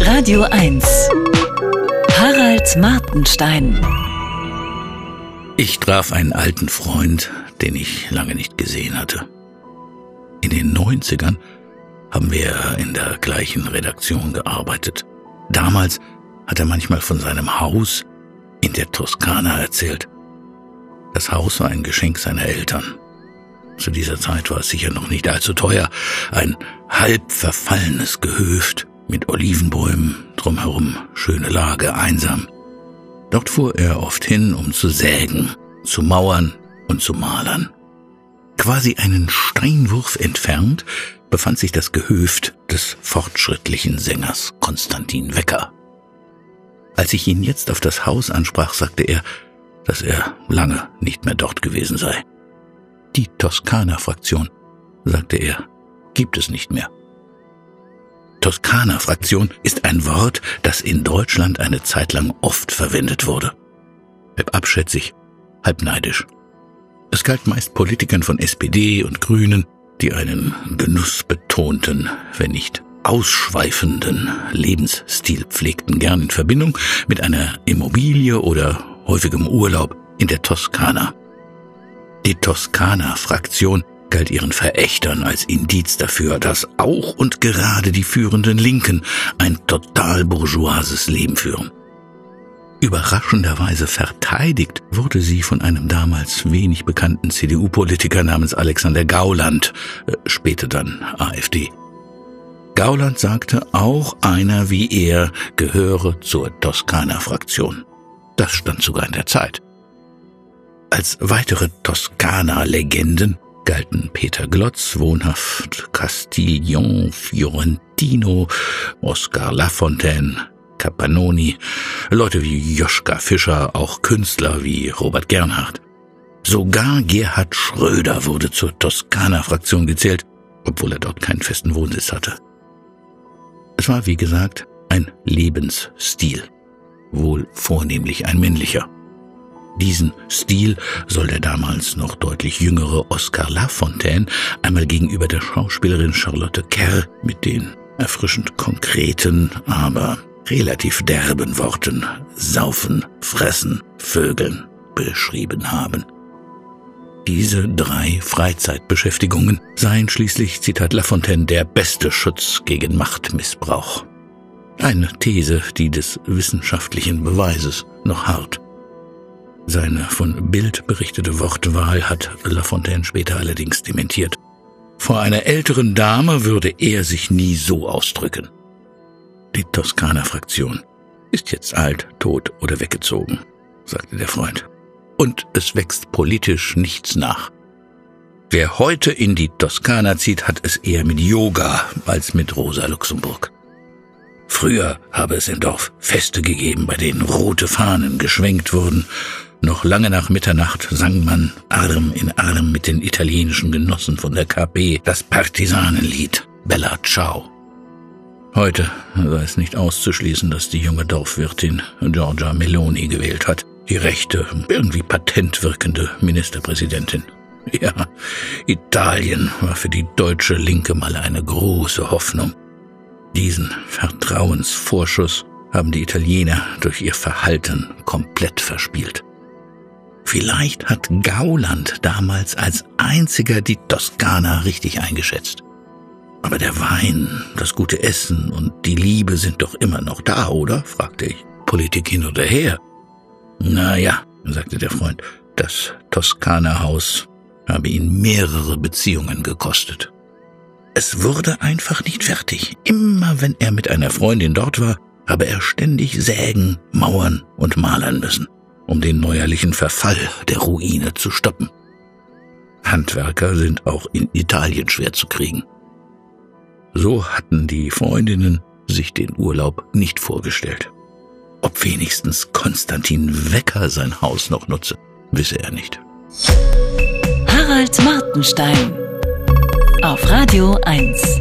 Radio 1. Harald Martenstein. Ich traf einen alten Freund, den ich lange nicht gesehen hatte. In den 90ern haben wir in der gleichen Redaktion gearbeitet. Damals hat er manchmal von seinem Haus in der Toskana erzählt. Das Haus war ein Geschenk seiner Eltern. Zu dieser Zeit war es sicher noch nicht allzu teuer. Ein halb verfallenes Gehöft mit Olivenbäumen, drumherum schöne Lage, einsam. Dort fuhr er oft hin, um zu sägen, zu mauern und zu malern. Quasi einen Steinwurf entfernt befand sich das Gehöft des fortschrittlichen Sängers Konstantin Wecker. Als ich ihn jetzt auf das Haus ansprach, sagte er, dass er lange nicht mehr dort gewesen sei. Die Toskana-Fraktion, sagte er, gibt es nicht mehr. Toskana-Fraktion ist ein Wort, das in Deutschland eine Zeit lang oft verwendet wurde. Halb abschätzig, halb neidisch. Es galt meist Politikern von SPD und Grünen, die einen genussbetonten, wenn nicht ausschweifenden Lebensstil pflegten, gern in Verbindung mit einer Immobilie oder häufigem Urlaub in der Toskana. Die Toskana-Fraktion galt ihren Verächtern als Indiz dafür, dass auch und gerade die führenden Linken ein total bourgeoises Leben führen. Überraschenderweise verteidigt wurde sie von einem damals wenig bekannten CDU-Politiker namens Alexander Gauland, äh, später dann AfD. Gauland sagte, auch einer wie er gehöre zur Toskana-Fraktion. Das stand sogar in der Zeit. Als weitere Toskana-Legenden galten Peter Glotz, wohnhaft Castiglion, Fiorentino, Oscar Lafontaine, Capanoni, Leute wie Joschka Fischer, auch Künstler wie Robert Gernhardt. Sogar Gerhard Schröder wurde zur Toskana-Fraktion gezählt, obwohl er dort keinen festen Wohnsitz hatte. Es war, wie gesagt, ein Lebensstil, wohl vornehmlich ein männlicher. Diesen Stil soll der damals noch deutlich jüngere Oscar Lafontaine einmal gegenüber der Schauspielerin Charlotte Kerr mit den erfrischend konkreten, aber relativ derben Worten saufen, fressen, vögeln beschrieben haben. Diese drei Freizeitbeschäftigungen seien schließlich, Zitat Lafontaine, der beste Schutz gegen Machtmissbrauch. Eine These, die des wissenschaftlichen Beweises noch hart. Seine von Bild berichtete Wortwahl hat Lafontaine später allerdings dementiert. Vor einer älteren Dame würde er sich nie so ausdrücken. Die Toskana-Fraktion ist jetzt alt, tot oder weggezogen, sagte der Freund und es wächst politisch nichts nach. Wer heute in die Toskana zieht, hat es eher mit Yoga als mit Rosa Luxemburg. Früher habe es im Dorf Feste gegeben, bei denen rote Fahnen geschwenkt wurden. Noch lange nach Mitternacht sang man Arm in Arm mit den italienischen Genossen von der KP das Partisanenlied Bella Ciao. Heute sei es nicht auszuschließen, dass die junge Dorfwirtin Giorgia Meloni gewählt hat die rechte, irgendwie patent wirkende Ministerpräsidentin. Ja, Italien war für die deutsche Linke mal eine große Hoffnung. Diesen Vertrauensvorschuss haben die Italiener durch ihr Verhalten komplett verspielt. Vielleicht hat Gauland damals als einziger die Toskana richtig eingeschätzt. Aber der Wein, das gute Essen und die Liebe sind doch immer noch da, oder? fragte ich. Politik hin oder her. Na ja, sagte der Freund, das Toskana-Haus habe ihn mehrere Beziehungen gekostet. Es wurde einfach nicht fertig. Immer wenn er mit einer Freundin dort war, habe er ständig sägen, mauern und malern müssen, um den neuerlichen Verfall der Ruine zu stoppen. Handwerker sind auch in Italien schwer zu kriegen. So hatten die Freundinnen sich den Urlaub nicht vorgestellt. Ob wenigstens Konstantin Wecker sein Haus noch nutze, wisse er nicht. Harald Martenstein auf Radio 1.